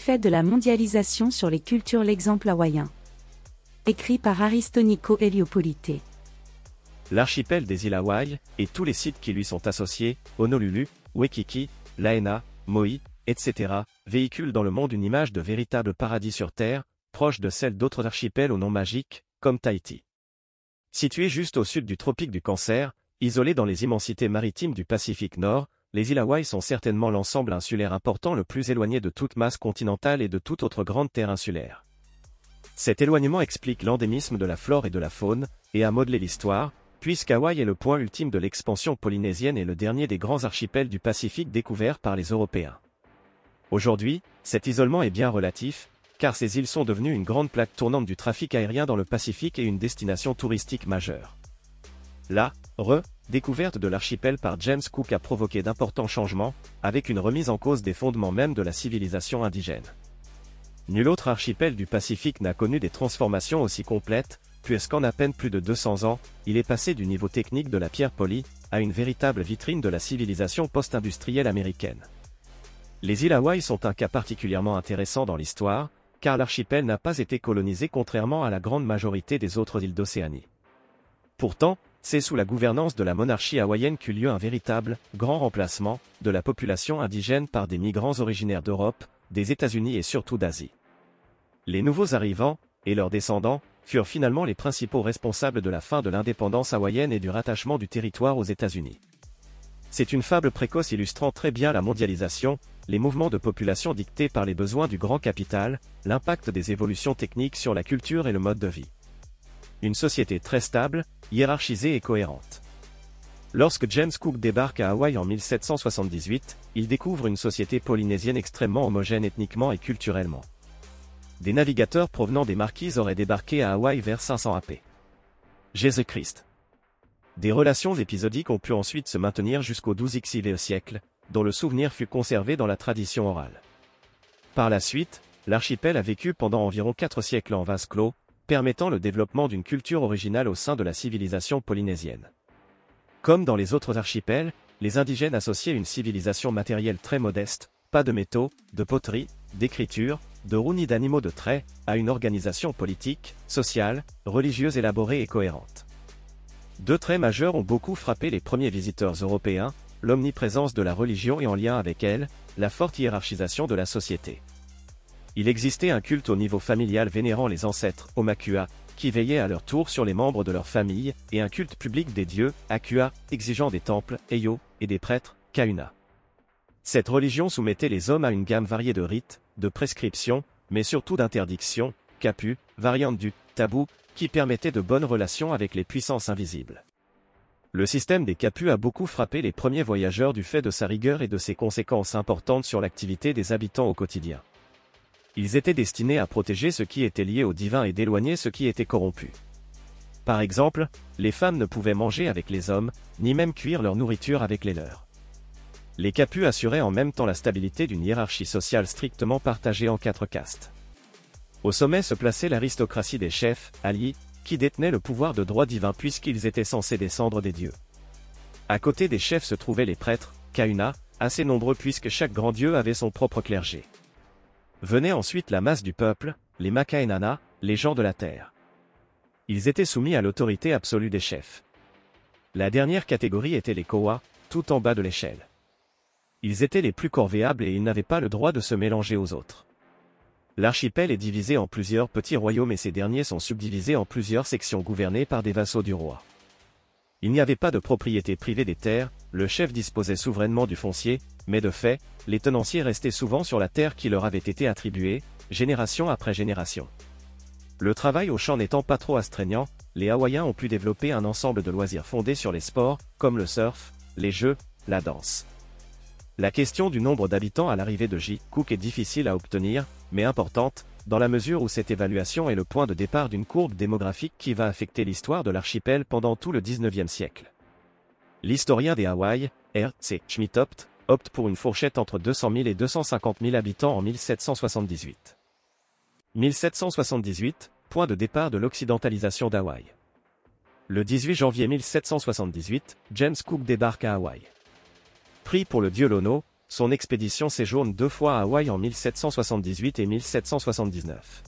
L'effet de la mondialisation sur les cultures L'exemple hawaïen. Écrit par Aristonico Heliopolite. L'archipel des îles Hawaï, et tous les sites qui lui sont associés, Honolulu, Waikiki, Laena, Maui, etc., véhiculent dans le monde une image de véritable paradis sur Terre, proche de celle d'autres archipels au nom magique, comme Tahiti. Situé juste au sud du tropique du Cancer, isolé dans les immensités maritimes du Pacifique Nord, les îles Hawaï sont certainement l'ensemble insulaire important le plus éloigné de toute masse continentale et de toute autre grande terre insulaire. Cet éloignement explique l'endémisme de la flore et de la faune, et a modelé l'histoire, puisqu'Hawaï est le point ultime de l'expansion polynésienne et le dernier des grands archipels du Pacifique découverts par les Européens. Aujourd'hui, cet isolement est bien relatif, car ces îles sont devenues une grande plaque tournante du trafic aérien dans le Pacifique et une destination touristique majeure. La re-découverte de l'archipel par James Cook a provoqué d'importants changements, avec une remise en cause des fondements même de la civilisation indigène. Nul autre archipel du Pacifique n'a connu des transformations aussi complètes, puisqu'en à peine plus de 200 ans, il est passé du niveau technique de la pierre polie, à une véritable vitrine de la civilisation post-industrielle américaine. Les îles Hawaï sont un cas particulièrement intéressant dans l'histoire, car l'archipel n'a pas été colonisé contrairement à la grande majorité des autres îles d'Océanie. Pourtant, c'est sous la gouvernance de la monarchie hawaïenne qu'eut lieu un véritable, grand remplacement, de la population indigène par des migrants originaires d'Europe, des États-Unis et surtout d'Asie. Les nouveaux arrivants, et leurs descendants, furent finalement les principaux responsables de la fin de l'indépendance hawaïenne et du rattachement du territoire aux États-Unis. C'est une fable précoce illustrant très bien la mondialisation, les mouvements de population dictés par les besoins du grand capital, l'impact des évolutions techniques sur la culture et le mode de vie. Une société très stable, hiérarchisée et cohérente. Lorsque James Cook débarque à Hawaï en 1778, il découvre une société polynésienne extrêmement homogène ethniquement et culturellement. Des navigateurs provenant des marquises auraient débarqué à Hawaï vers 500 AP. Jésus-Christ. Des relations épisodiques ont pu ensuite se maintenir jusqu'au XIIe siècle, dont le souvenir fut conservé dans la tradition orale. Par la suite, l'archipel a vécu pendant environ quatre siècles en vase clos, permettant le développement d'une culture originale au sein de la civilisation polynésienne. Comme dans les autres archipels, les indigènes associaient une civilisation matérielle très modeste, pas de métaux, de poterie, d'écriture, de roues ni d'animaux de trait, à une organisation politique, sociale, religieuse élaborée et cohérente. Deux traits majeurs ont beaucoup frappé les premiers visiteurs européens, l'omniprésence de la religion et en lien avec elle, la forte hiérarchisation de la société. Il existait un culte au niveau familial vénérant les ancêtres, Omakua, qui veillaient à leur tour sur les membres de leur famille, et un culte public des dieux, Akua, exigeant des temples, Eyo, et des prêtres, Kauna. Cette religion soumettait les hommes à une gamme variée de rites, de prescriptions, mais surtout d'interdictions, Kapu, variante du tabou, qui permettait de bonnes relations avec les puissances invisibles. Le système des capus a beaucoup frappé les premiers voyageurs du fait de sa rigueur et de ses conséquences importantes sur l'activité des habitants au quotidien. Ils étaient destinés à protéger ce qui était lié au divin et d'éloigner ce qui était corrompu. Par exemple, les femmes ne pouvaient manger avec les hommes, ni même cuire leur nourriture avec les leurs. Les capus assuraient en même temps la stabilité d'une hiérarchie sociale strictement partagée en quatre castes. Au sommet se plaçait l'aristocratie des chefs, alliés, qui détenaient le pouvoir de droit divin puisqu'ils étaient censés descendre des dieux. À côté des chefs se trouvaient les prêtres, Kauna, assez nombreux puisque chaque grand dieu avait son propre clergé. Venait ensuite la masse du peuple, les Makaenana, les gens de la terre. Ils étaient soumis à l'autorité absolue des chefs. La dernière catégorie était les Koa, tout en bas de l'échelle. Ils étaient les plus corvéables et ils n'avaient pas le droit de se mélanger aux autres. L'archipel est divisé en plusieurs petits royaumes et ces derniers sont subdivisés en plusieurs sections gouvernées par des vassaux du roi. Il n'y avait pas de propriété privée des terres, le chef disposait souverainement du foncier, mais de fait, les tenanciers restaient souvent sur la terre qui leur avait été attribuée, génération après génération. Le travail au champ n'étant pas trop astreignant, les Hawaïens ont pu développer un ensemble de loisirs fondés sur les sports, comme le surf, les jeux, la danse. La question du nombre d'habitants à l'arrivée de J. Cook est difficile à obtenir, mais importante, dans la mesure où cette évaluation est le point de départ d'une courbe démographique qui va affecter l'histoire de l'archipel pendant tout le 19e siècle. L'historien des Hawaï, R. C. Schmitopt, opte pour une fourchette entre 200 000 et 250 000 habitants en 1778. 1778, point de départ de l'occidentalisation d'Hawaï. Le 18 janvier 1778, James Cook débarque à Hawaï. Pris pour le dieu Lono, son expédition séjourne deux fois à Hawaï en 1778 et 1779.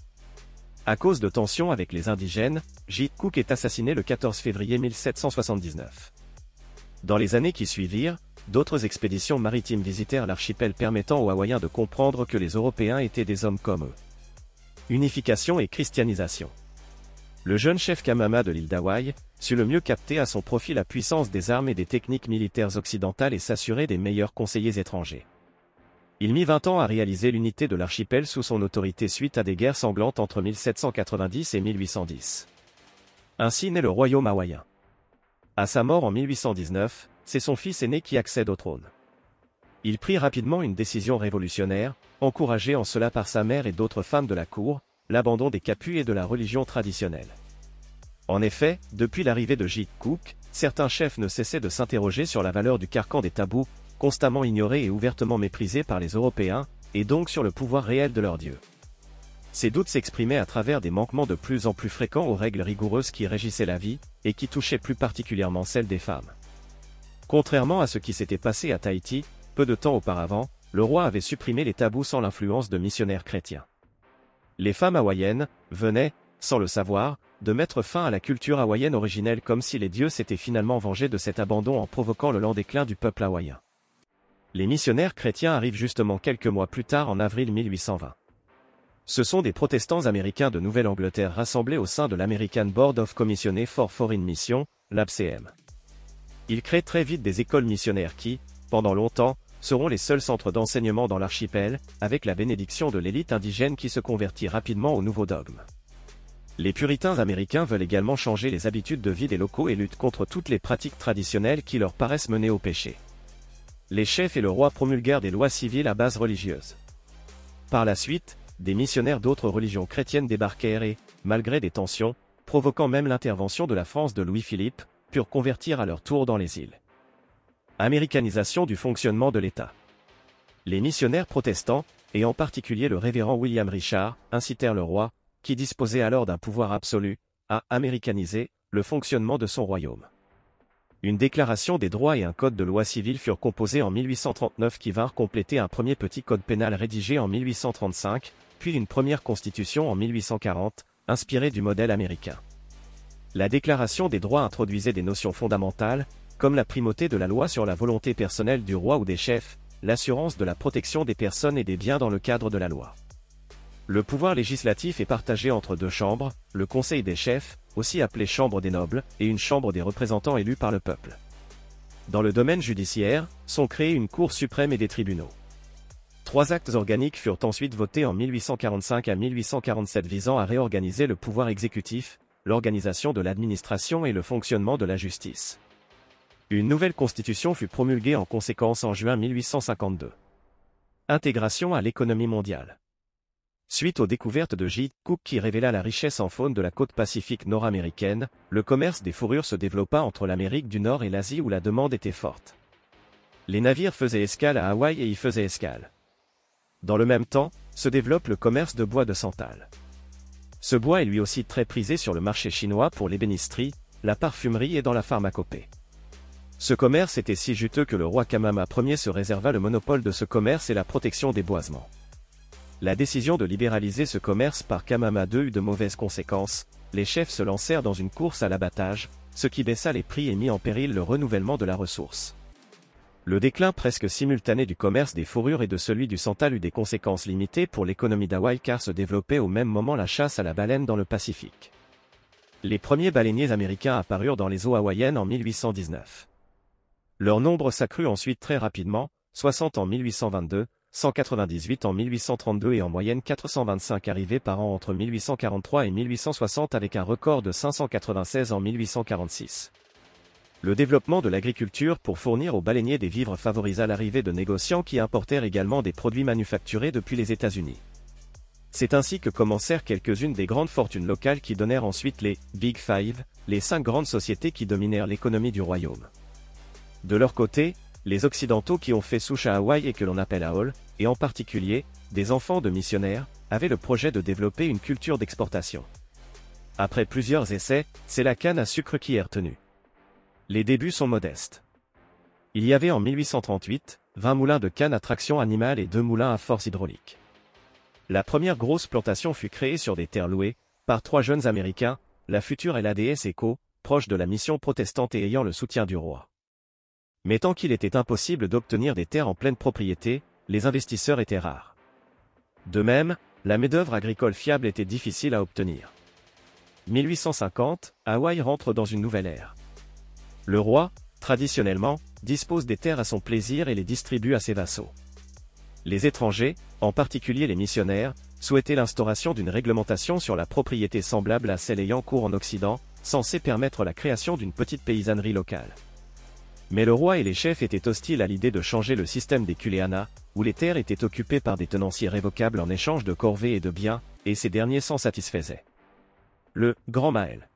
À cause de tensions avec les indigènes, J. Cook est assassiné le 14 février 1779. Dans les années qui suivirent, d'autres expéditions maritimes visitèrent l'archipel permettant aux Hawaïens de comprendre que les Européens étaient des hommes comme eux. Unification et christianisation. Le jeune chef Kamama de l'île d'Hawaï sut le mieux capter à son profit la puissance des armes et des techniques militaires occidentales et s'assurer des meilleurs conseillers étrangers. Il mit 20 ans à réaliser l'unité de l'archipel sous son autorité suite à des guerres sanglantes entre 1790 et 1810. Ainsi naît le royaume hawaïen. À sa mort en 1819, c'est son fils aîné qui accède au trône. Il prit rapidement une décision révolutionnaire, encouragé en cela par sa mère et d'autres femmes de la cour, l'abandon des capus et de la religion traditionnelle. En effet, depuis l'arrivée de J. Cook, certains chefs ne cessaient de s'interroger sur la valeur du carcan des tabous, constamment ignorés et ouvertement méprisés par les Européens, et donc sur le pouvoir réel de leur Dieu. Ces doutes s'exprimaient à travers des manquements de plus en plus fréquents aux règles rigoureuses qui régissaient la vie, et qui touchaient plus particulièrement celles des femmes. Contrairement à ce qui s'était passé à Tahiti, peu de temps auparavant, le roi avait supprimé les tabous sans l'influence de missionnaires chrétiens. Les femmes hawaïennes venaient, sans le savoir, de mettre fin à la culture hawaïenne originelle comme si les dieux s'étaient finalement vengés de cet abandon en provoquant le lent déclin du peuple hawaïen. Les missionnaires chrétiens arrivent justement quelques mois plus tard en avril 1820. Ce sont des protestants américains de Nouvelle-Angleterre rassemblés au sein de l'American Board of Commissioners for Foreign Mission, l'ABCM. Ils créent très vite des écoles missionnaires qui, pendant longtemps, seront les seuls centres d'enseignement dans l'archipel, avec la bénédiction de l'élite indigène qui se convertit rapidement au nouveau dogme. Les puritains américains veulent également changer les habitudes de vie des locaux et luttent contre toutes les pratiques traditionnelles qui leur paraissent mener au péché. Les chefs et le roi promulguèrent des lois civiles à base religieuse. Par la suite, des missionnaires d'autres religions chrétiennes débarquèrent et, malgré des tensions, provoquant même l'intervention de la France de Louis-Philippe, purent convertir à leur tour dans les îles. Américanisation du fonctionnement de l'État. Les missionnaires protestants, et en particulier le révérend William Richard, incitèrent le roi, qui disposait alors d'un pouvoir absolu, à américaniser le fonctionnement de son royaume. Une déclaration des droits et un code de loi civile furent composés en 1839 qui vinrent compléter un premier petit code pénal rédigé en 1835, puis une première constitution en 1840, inspirée du modèle américain. La déclaration des droits introduisait des notions fondamentales, comme la primauté de la loi sur la volonté personnelle du roi ou des chefs, l'assurance de la protection des personnes et des biens dans le cadre de la loi. Le pouvoir législatif est partagé entre deux chambres, le Conseil des chefs, aussi appelé Chambre des nobles, et une Chambre des représentants élus par le peuple. Dans le domaine judiciaire, sont créés une Cour suprême et des tribunaux. Trois actes organiques furent ensuite votés en 1845 à 1847 visant à réorganiser le pouvoir exécutif, l'organisation de l'administration et le fonctionnement de la justice. Une nouvelle constitution fut promulguée en conséquence en juin 1852. Intégration à l'économie mondiale. Suite aux découvertes de J. Cook qui révéla la richesse en faune de la côte pacifique nord-américaine, le commerce des fourrures se développa entre l'Amérique du Nord et l'Asie où la demande était forte. Les navires faisaient escale à Hawaï et y faisaient escale. Dans le même temps, se développe le commerce de bois de santal. Ce bois est lui aussi très prisé sur le marché chinois pour l'ébénisterie, la parfumerie et dans la pharmacopée. Ce commerce était si juteux que le roi Kamama Ier se réserva le monopole de ce commerce et la protection des boisements la décision de libéraliser ce commerce par Kamama II eut de mauvaises conséquences, les chefs se lancèrent dans une course à l'abattage, ce qui baissa les prix et mit en péril le renouvellement de la ressource. Le déclin presque simultané du commerce des fourrures et de celui du santal eut des conséquences limitées pour l'économie d'Hawaï car se développait au même moment la chasse à la baleine dans le Pacifique. Les premiers baleiniers américains apparurent dans les eaux hawaïennes en 1819. Leur nombre s'accrut ensuite très rapidement, 60 en 1822, 198 en 1832 et en moyenne 425 arrivés par an entre 1843 et 1860 avec un record de 596 en 1846. Le développement de l'agriculture pour fournir aux baleiniers des vivres favorisa l'arrivée de négociants qui importèrent également des produits manufacturés depuis les États-Unis. C'est ainsi que commencèrent quelques-unes des grandes fortunes locales qui donnèrent ensuite les Big Five, les cinq grandes sociétés qui dominèrent l'économie du royaume. De leur côté, les Occidentaux qui ont fait souche à Hawaï et que l'on appelle Aol, et en particulier, des enfants de missionnaires, avaient le projet de développer une culture d'exportation. Après plusieurs essais, c'est la canne à sucre qui est retenue. Les débuts sont modestes. Il y avait en 1838, 20 moulins de canne à traction animale et 2 moulins à force hydraulique. La première grosse plantation fut créée sur des terres louées, par trois jeunes Américains, la future LADS Eco, proche de la mission protestante et ayant le soutien du roi. Mais tant qu'il était impossible d'obtenir des terres en pleine propriété, les investisseurs étaient rares. De même, la main-d'œuvre agricole fiable était difficile à obtenir. 1850, Hawaï rentre dans une nouvelle ère. Le roi, traditionnellement, dispose des terres à son plaisir et les distribue à ses vassaux. Les étrangers, en particulier les missionnaires, souhaitaient l'instauration d'une réglementation sur la propriété semblable à celle ayant cours en Occident, censée permettre la création d'une petite paysannerie locale. Mais le roi et les chefs étaient hostiles à l'idée de changer le système des Kuleana, où les terres étaient occupées par des tenanciers révocables en échange de corvées et de biens, et ces derniers s'en satisfaisaient. Le Grand Maël.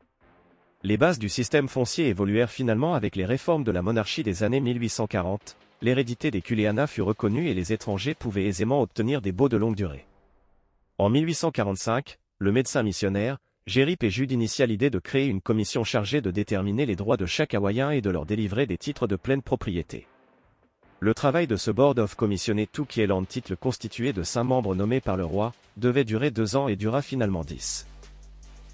Les bases du système foncier évoluèrent finalement avec les réformes de la monarchie des années 1840, l'hérédité des Kuleana fut reconnue et les étrangers pouvaient aisément obtenir des baux de longue durée. En 1845, le médecin missionnaire, Jerry P. Jude initia l'idée de créer une commission chargée de déterminer les droits de chaque Hawaïen et de leur délivrer des titres de pleine propriété. Le travail de ce Board of Commissionné tout qui est titre constitué de cinq membres nommés par le roi, devait durer deux ans et dura finalement dix.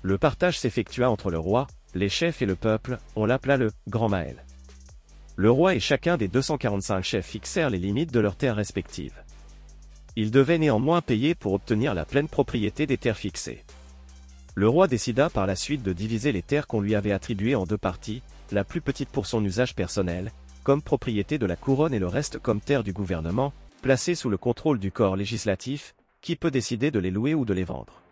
Le partage s'effectua entre le roi, les chefs et le peuple, on l'appela le Grand Maël. Le roi et chacun des 245 chefs fixèrent les limites de leurs terres respectives. Ils devaient néanmoins payer pour obtenir la pleine propriété des terres fixées. Le roi décida par la suite de diviser les terres qu'on lui avait attribuées en deux parties, la plus petite pour son usage personnel, comme propriété de la couronne et le reste comme terre du gouvernement, placée sous le contrôle du corps législatif, qui peut décider de les louer ou de les vendre.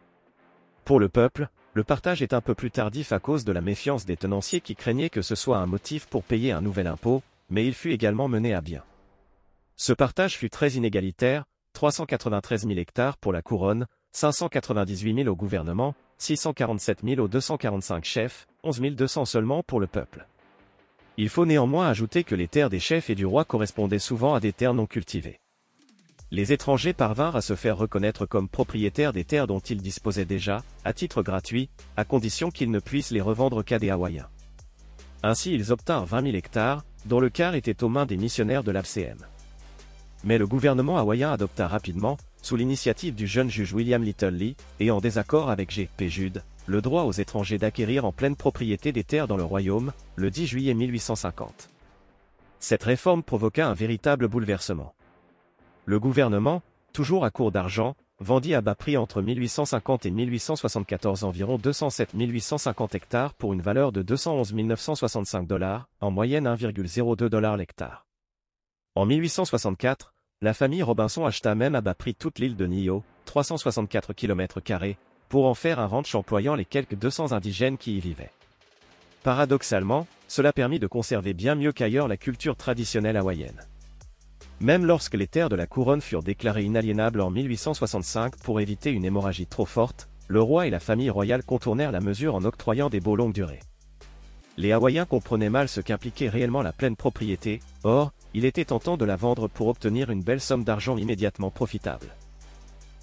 Pour le peuple, le partage est un peu plus tardif à cause de la méfiance des tenanciers qui craignaient que ce soit un motif pour payer un nouvel impôt, mais il fut également mené à bien. Ce partage fut très inégalitaire, 393 000 hectares pour la couronne, 598 000 au gouvernement, 647 000 aux 245 chefs, 11 200 seulement pour le peuple. Il faut néanmoins ajouter que les terres des chefs et du roi correspondaient souvent à des terres non cultivées. Les étrangers parvinrent à se faire reconnaître comme propriétaires des terres dont ils disposaient déjà, à titre gratuit, à condition qu'ils ne puissent les revendre qu'à des Hawaïens. Ainsi ils obtinrent 20 000 hectares, dont le quart était aux mains des missionnaires de l'AFCM. Mais le gouvernement hawaïen adopta rapidement, sous l'initiative du jeune juge William Little Lee, et en désaccord avec G. P. Jude, le droit aux étrangers d'acquérir en pleine propriété des terres dans le royaume, le 10 juillet 1850. Cette réforme provoqua un véritable bouleversement. Le gouvernement, toujours à court d'argent, vendit à bas prix entre 1850 et 1874 environ 207 850 hectares pour une valeur de 211 965 dollars, en moyenne 1,02 dollars l'hectare. En 1864, la famille Robinson acheta même à bas prix toute l'île de Nio, 364 km, pour en faire un ranch employant les quelques 200 indigènes qui y vivaient. Paradoxalement, cela permit de conserver bien mieux qu'ailleurs la culture traditionnelle hawaïenne. Même lorsque les terres de la couronne furent déclarées inaliénables en 1865 pour éviter une hémorragie trop forte, le roi et la famille royale contournèrent la mesure en octroyant des baux longue durée. Les Hawaïens comprenaient mal ce qu'impliquait réellement la pleine propriété, or, il était tentant de la vendre pour obtenir une belle somme d'argent immédiatement profitable.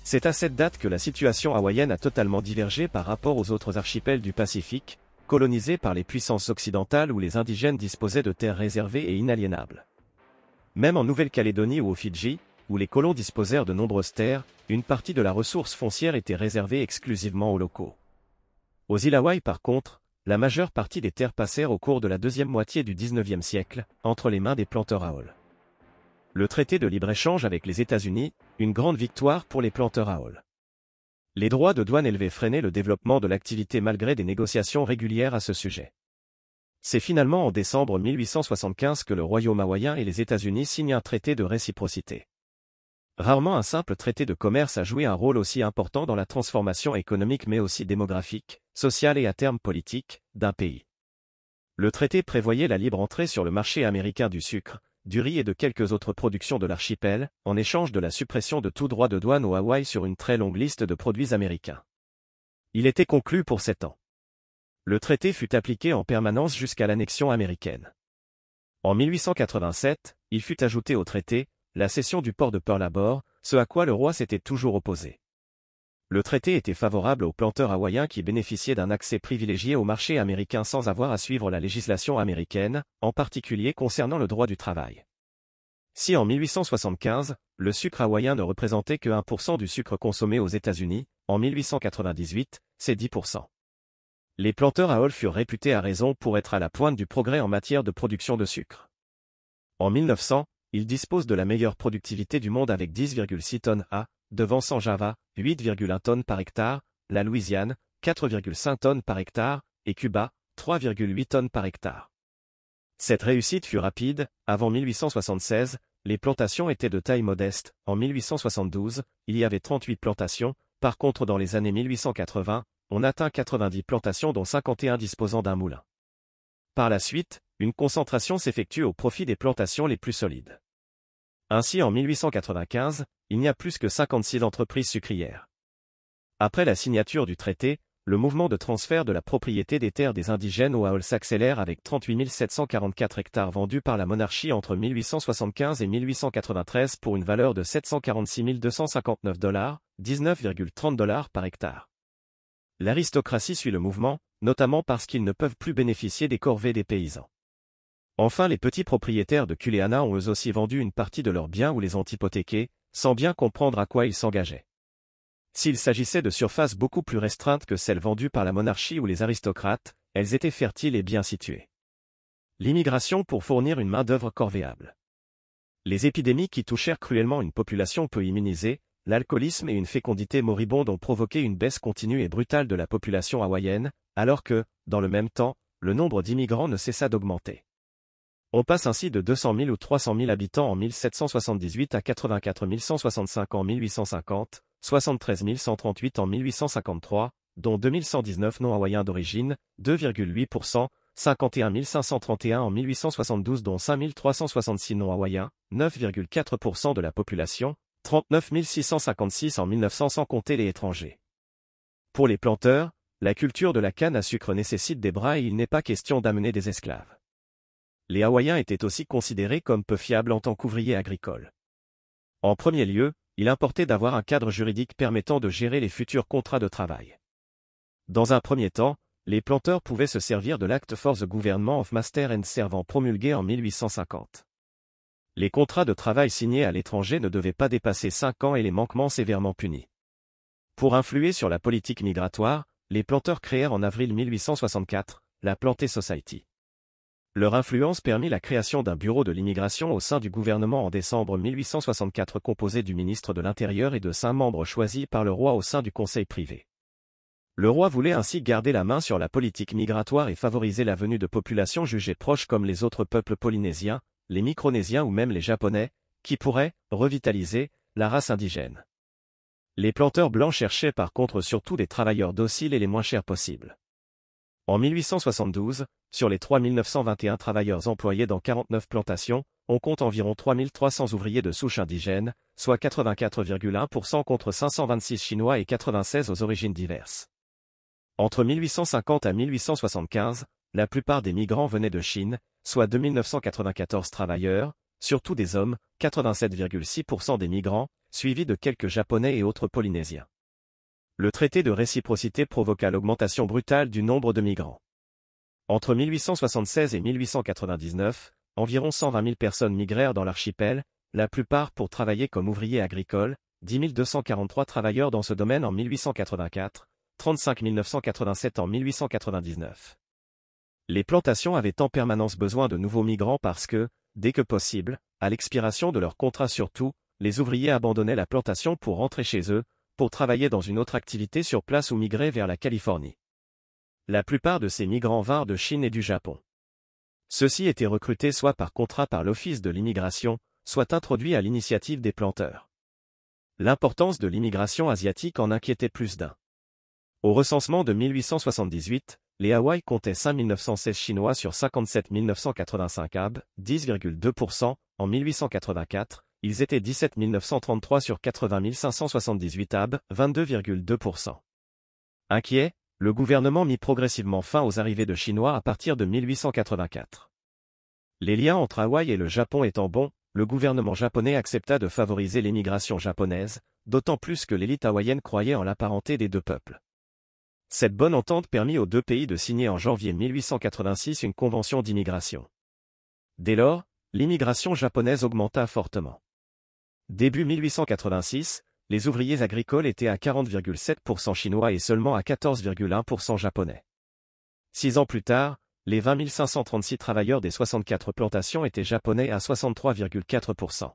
C'est à cette date que la situation hawaïenne a totalement divergé par rapport aux autres archipels du Pacifique, colonisés par les puissances occidentales où les indigènes disposaient de terres réservées et inaliénables. Même en Nouvelle-Calédonie ou aux Fidji, où les colons disposèrent de nombreuses terres, une partie de la ressource foncière était réservée exclusivement aux locaux. Aux îles Hawaï par contre, la majeure partie des terres passèrent au cours de la deuxième moitié du XIXe siècle, entre les mains des planteurs Aol. Le traité de libre-échange avec les États-Unis, une grande victoire pour les planteurs Aol. Les droits de douane élevés freinaient le développement de l'activité malgré des négociations régulières à ce sujet. C'est finalement en décembre 1875 que le Royaume hawaïen et les États-Unis signent un traité de réciprocité. Rarement un simple traité de commerce a joué un rôle aussi important dans la transformation économique mais aussi démographique, sociale et à terme politique, d'un pays. Le traité prévoyait la libre entrée sur le marché américain du sucre, du riz et de quelques autres productions de l'archipel, en échange de la suppression de tout droit de douane au Hawaï sur une très longue liste de produits américains. Il était conclu pour sept ans. Le traité fut appliqué en permanence jusqu'à l'annexion américaine. En 1887, il fut ajouté au traité, la cession du port de Pearl Harbor, ce à quoi le roi s'était toujours opposé. Le traité était favorable aux planteurs hawaïens qui bénéficiaient d'un accès privilégié au marché américain sans avoir à suivre la législation américaine, en particulier concernant le droit du travail. Si en 1875, le sucre hawaïen ne représentait que 1% du sucre consommé aux États-Unis, en 1898, c'est 10%. Les planteurs à furent réputés à raison pour être à la pointe du progrès en matière de production de sucre. En 1900, ils disposent de la meilleure productivité du monde avec 10,6 tonnes à, devançant Java, 8,1 tonnes par hectare, la Louisiane, 4,5 tonnes par hectare, et Cuba, 3,8 tonnes par hectare. Cette réussite fut rapide, avant 1876, les plantations étaient de taille modeste, en 1872, il y avait 38 plantations, par contre dans les années 1880, on atteint 90 plantations dont 51 disposant d'un moulin. Par la suite, une concentration s'effectue au profit des plantations les plus solides. Ainsi en 1895, il n'y a plus que 56 entreprises sucrières. Après la signature du traité, le mouvement de transfert de la propriété des terres des indigènes au Haol s'accélère avec 38 744 hectares vendus par la monarchie entre 1875 et 1893 pour une valeur de 746 259 dollars, 19,30 dollars par hectare. L'aristocratie suit le mouvement, notamment parce qu'ils ne peuvent plus bénéficier des corvées des paysans. Enfin les petits propriétaires de Kuleana ont eux aussi vendu une partie de leurs biens ou les ont hypothéqués, sans bien comprendre à quoi ils s'engageaient. S'il s'agissait de surfaces beaucoup plus restreintes que celles vendues par la monarchie ou les aristocrates, elles étaient fertiles et bien situées. L'immigration pour fournir une main-d'œuvre corvéable. Les épidémies qui touchèrent cruellement une population peu immunisée, l'alcoolisme et une fécondité moribonde ont provoqué une baisse continue et brutale de la population hawaïenne, alors que, dans le même temps, le nombre d'immigrants ne cessa d'augmenter. On passe ainsi de 200 000 ou 300 000 habitants en 1778 à 84 165 en 1850, 73 138 en 1853, dont 2119 non-hawaïens d'origine, 2,8%, 51 531 en 1872 dont 5 366 non-hawaïens, 9,4% de la population, 39 656 en 1900 sans compter les étrangers. Pour les planteurs, la culture de la canne à sucre nécessite des bras et il n'est pas question d'amener des esclaves. Les Hawaïens étaient aussi considérés comme peu fiables en tant qu'ouvriers agricoles. En premier lieu, il importait d'avoir un cadre juridique permettant de gérer les futurs contrats de travail. Dans un premier temps, les planteurs pouvaient se servir de l'Act for the Government of Master and Servant promulgué en 1850. Les contrats de travail signés à l'étranger ne devaient pas dépasser 5 ans et les manquements sévèrement punis. Pour influer sur la politique migratoire, les planteurs créèrent en avril 1864 la Planté Society. Leur influence permit la création d'un bureau de l'immigration au sein du gouvernement en décembre 1864 composé du ministre de l'Intérieur et de cinq membres choisis par le roi au sein du conseil privé. Le roi voulait ainsi garder la main sur la politique migratoire et favoriser la venue de populations jugées proches comme les autres peuples polynésiens, les micronésiens ou même les japonais, qui pourraient revitaliser la race indigène. Les planteurs blancs cherchaient par contre surtout des travailleurs dociles et les moins chers possibles. En 1872, sur les 3921 travailleurs employés dans 49 plantations, on compte environ 3300 ouvriers de souche indigène, soit 84,1% contre 526 Chinois et 96 aux origines diverses. Entre 1850 à 1875, la plupart des migrants venaient de Chine, soit 2994 travailleurs, surtout des hommes, 87,6% des migrants, suivis de quelques Japonais et autres Polynésiens le traité de réciprocité provoqua l'augmentation brutale du nombre de migrants. Entre 1876 et 1899, environ 120 000 personnes migrèrent dans l'archipel, la plupart pour travailler comme ouvriers agricoles, 10 243 travailleurs dans ce domaine en 1884, 35 987 en 1899. Les plantations avaient en permanence besoin de nouveaux migrants parce que, dès que possible, à l'expiration de leur contrat surtout, les ouvriers abandonnaient la plantation pour rentrer chez eux, pour travailler dans une autre activité sur place ou migrer vers la Californie. La plupart de ces migrants vinrent de Chine et du Japon. Ceux-ci étaient recrutés soit par contrat par l'Office de l'immigration, soit introduits à l'initiative des planteurs. L'importance de l'immigration asiatique en inquiétait plus d'un. Au recensement de 1878, les Hawaï comptaient 5916 Chinois sur 57 985 AB, 10,2%, en 1884, ils étaient 17 933 sur 80 578 AB, 22,2%. Inquiet, le gouvernement mit progressivement fin aux arrivées de Chinois à partir de 1884. Les liens entre Hawaï et le Japon étant bons, le gouvernement japonais accepta de favoriser l'émigration japonaise, d'autant plus que l'élite hawaïenne croyait en la parenté des deux peuples. Cette bonne entente permit aux deux pays de signer en janvier 1886 une convention d'immigration. Dès lors, l'immigration japonaise augmenta fortement. Début 1886, les ouvriers agricoles étaient à 40,7% chinois et seulement à 14,1% japonais. Six ans plus tard, les 20 536 travailleurs des 64 plantations étaient japonais à 63,4%.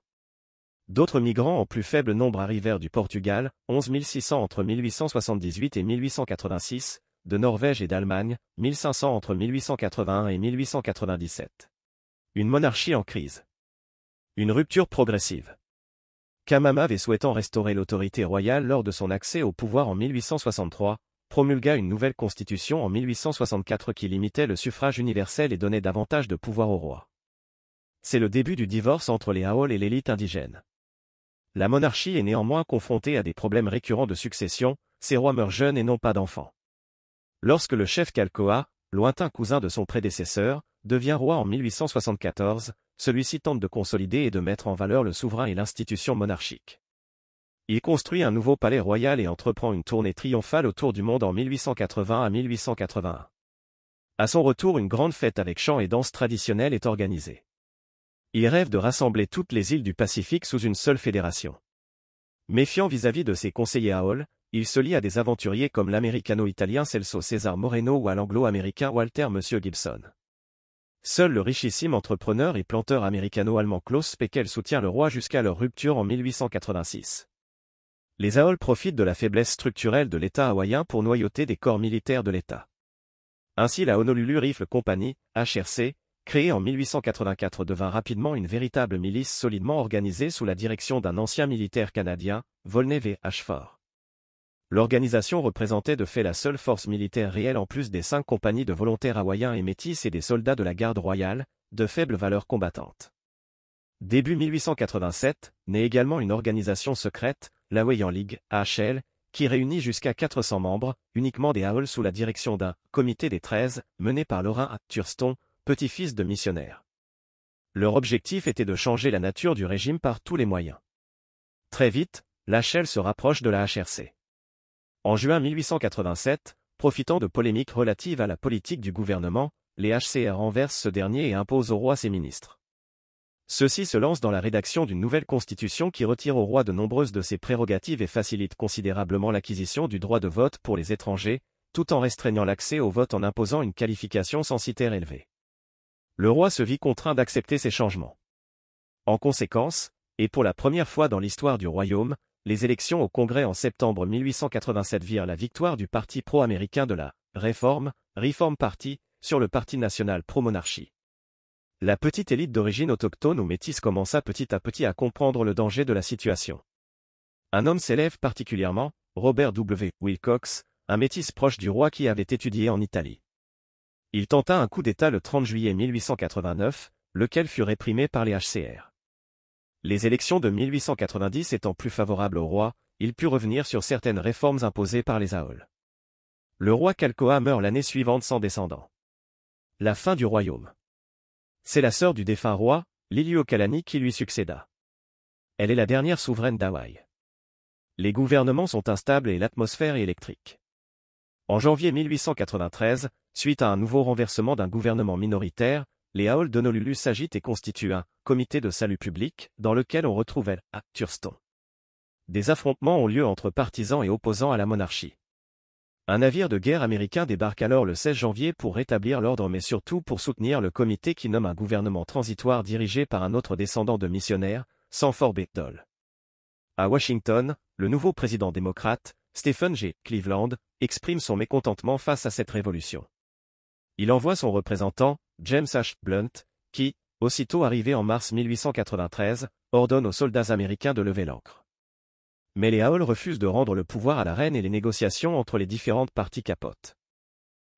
D'autres migrants en plus faible nombre arrivèrent du Portugal, 11 600 entre 1878 et 1886, de Norvège et d'Allemagne, 1500 entre 1881 et 1897. Une monarchie en crise. Une rupture progressive. Kamamav souhaitant restaurer l'autorité royale lors de son accès au pouvoir en 1863, promulgua une nouvelle constitution en 1864 qui limitait le suffrage universel et donnait davantage de pouvoir au roi. C'est le début du divorce entre les Haols et l'élite indigène. La monarchie est néanmoins confrontée à des problèmes récurrents de succession, ses rois meurent jeunes et n'ont pas d'enfants. Lorsque le chef Kalkoa, lointain cousin de son prédécesseur, devient roi en 1874, celui-ci tente de consolider et de mettre en valeur le souverain et l'institution monarchique. Il construit un nouveau palais royal et entreprend une tournée triomphale autour du monde en 1880 à 1881. À son retour, une grande fête avec chants et danses traditionnelles est organisée. Il rêve de rassembler toutes les îles du Pacifique sous une seule fédération. Méfiant vis-à-vis de ses conseillers à Hall, il se lie à des aventuriers comme l'américano-italien Celso César Moreno ou à l'anglo-américain Walter Monsieur Gibson. Seul le richissime entrepreneur et planteur américano-allemand Klaus Speckel soutient le roi jusqu'à leur rupture en 1886. Les Aol profitent de la faiblesse structurelle de l'État hawaïen pour noyauter des corps militaires de l'État. Ainsi la Honolulu Rifle Company, HRC, créée en 1884 devint rapidement une véritable milice solidement organisée sous la direction d'un ancien militaire canadien, Volney V. Ashford. L'organisation représentait de fait la seule force militaire réelle en plus des cinq compagnies de volontaires hawaïens et métis et des soldats de la garde royale, de faible valeur combattante. Début 1887, naît également une organisation secrète, la Hawaiian League, AHL, qui réunit jusqu'à 400 membres, uniquement des Haols sous la direction d'un comité des 13, mené par Lorrain Thurston, petit-fils de missionnaire. Leur objectif était de changer la nature du régime par tous les moyens. Très vite, l'AHL se rapproche de la HRC. En juin 1887, profitant de polémiques relatives à la politique du gouvernement, les HCR renversent ce dernier et imposent au roi ses ministres. Ceux-ci se lancent dans la rédaction d'une nouvelle constitution qui retire au roi de nombreuses de ses prérogatives et facilite considérablement l'acquisition du droit de vote pour les étrangers, tout en restreignant l'accès au vote en imposant une qualification censitaire élevée. Le roi se vit contraint d'accepter ces changements. En conséquence, et pour la première fois dans l'histoire du royaume, les élections au Congrès en septembre 1887 virent la victoire du parti pro-américain de la Réforme, Reform Party, sur le Parti national pro-monarchie. La petite élite d'origine autochtone ou métisse commença petit à petit à comprendre le danger de la situation. Un homme s'élève particulièrement, Robert W. Wilcox, un métis proche du roi qui avait étudié en Italie. Il tenta un coup d'État le 30 juillet 1889, lequel fut réprimé par les HCR. Les élections de 1890 étant plus favorables au roi, il put revenir sur certaines réformes imposées par les Aols. Le roi Kalkoa meurt l'année suivante sans descendant. La fin du royaume. C'est la sœur du défunt roi, Liliuokalani qui lui succéda. Elle est la dernière souveraine d'Hawaï. Les gouvernements sont instables et l'atmosphère est électrique. En janvier 1893, suite à un nouveau renversement d'un gouvernement minoritaire, les Haols d'Honolulu s'agitent et constituent un comité de salut public, dans lequel on retrouve elle, à Thurston. Des affrontements ont lieu entre partisans et opposants à la monarchie. Un navire de guerre américain débarque alors le 16 janvier pour rétablir l'ordre mais surtout pour soutenir le comité qui nomme un gouvernement transitoire dirigé par un autre descendant de missionnaires, Sanford B. Dole. À Washington, le nouveau président démocrate, Stephen G. Cleveland, exprime son mécontentement face à cette révolution. Il envoie son représentant, James H. Blunt, qui, aussitôt arrivé en mars 1893, ordonne aux soldats américains de lever l'ancre. Mais les Haols refusent de rendre le pouvoir à la reine et les négociations entre les différentes parties capotent.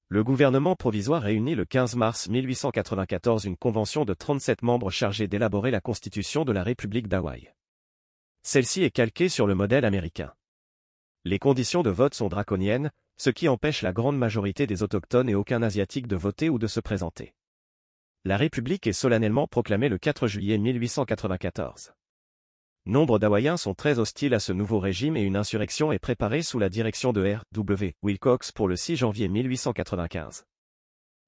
Le gouvernement provisoire réunit le 15 mars 1894 une convention de 37 membres chargés d'élaborer la constitution de la République d'Hawaï. Celle-ci est calquée sur le modèle américain. Les conditions de vote sont draconiennes, ce qui empêche la grande majorité des autochtones et aucun asiatique de voter ou de se présenter. La République est solennellement proclamée le 4 juillet 1894. Nombre d'Hawaïens sont très hostiles à ce nouveau régime et une insurrection est préparée sous la direction de R. W. Wilcox pour le 6 janvier 1895.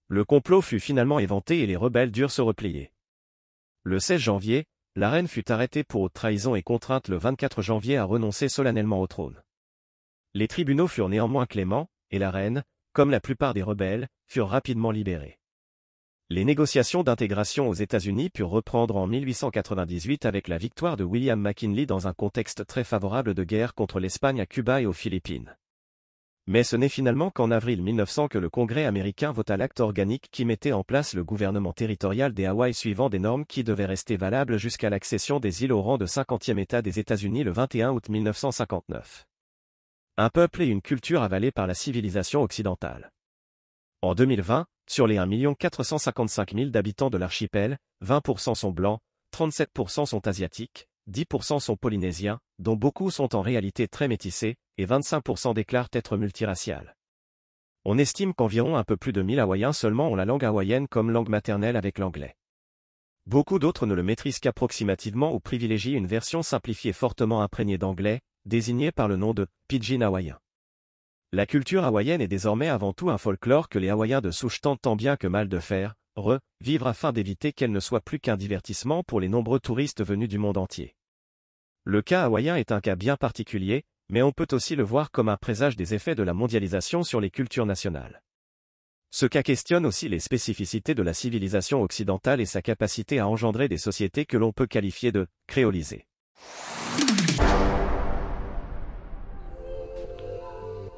Le complot fut finalement éventé et les rebelles durent se replier. Le 16 janvier, la reine fut arrêtée pour haute trahison et contrainte le 24 janvier à renoncer solennellement au trône. Les tribunaux furent néanmoins cléments, et la reine, comme la plupart des rebelles, furent rapidement libérés. Les négociations d'intégration aux États-Unis purent reprendre en 1898 avec la victoire de William McKinley dans un contexte très favorable de guerre contre l'Espagne à Cuba et aux Philippines. Mais ce n'est finalement qu'en avril 1900 que le Congrès américain vota l'acte organique qui mettait en place le gouvernement territorial des Hawaï suivant des normes qui devaient rester valables jusqu'à l'accession des îles au rang de 50e État des États-Unis le 21 août 1959. Un peuple et une culture avalés par la civilisation occidentale. En 2020, sur les 1 455 000 d'habitants de l'archipel, 20% sont blancs, 37% sont asiatiques, 10% sont polynésiens, dont beaucoup sont en réalité très métissés, et 25% déclarent être multiraciales. On estime qu'environ un peu plus de 1000 Hawaïens seulement ont la langue hawaïenne comme langue maternelle avec l'anglais. Beaucoup d'autres ne le maîtrisent qu'approximativement ou privilégient une version simplifiée fortement imprégnée d'anglais, désignée par le nom de pidgin hawaïen. La culture hawaïenne est désormais avant tout un folklore que les Hawaïens de souche tentent tant bien que mal de faire, revivre afin d'éviter qu'elle ne soit plus qu'un divertissement pour les nombreux touristes venus du monde entier. Le cas hawaïen est un cas bien particulier, mais on peut aussi le voir comme un présage des effets de la mondialisation sur les cultures nationales. Ce cas questionne aussi les spécificités de la civilisation occidentale et sa capacité à engendrer des sociétés que l'on peut qualifier de créolisées.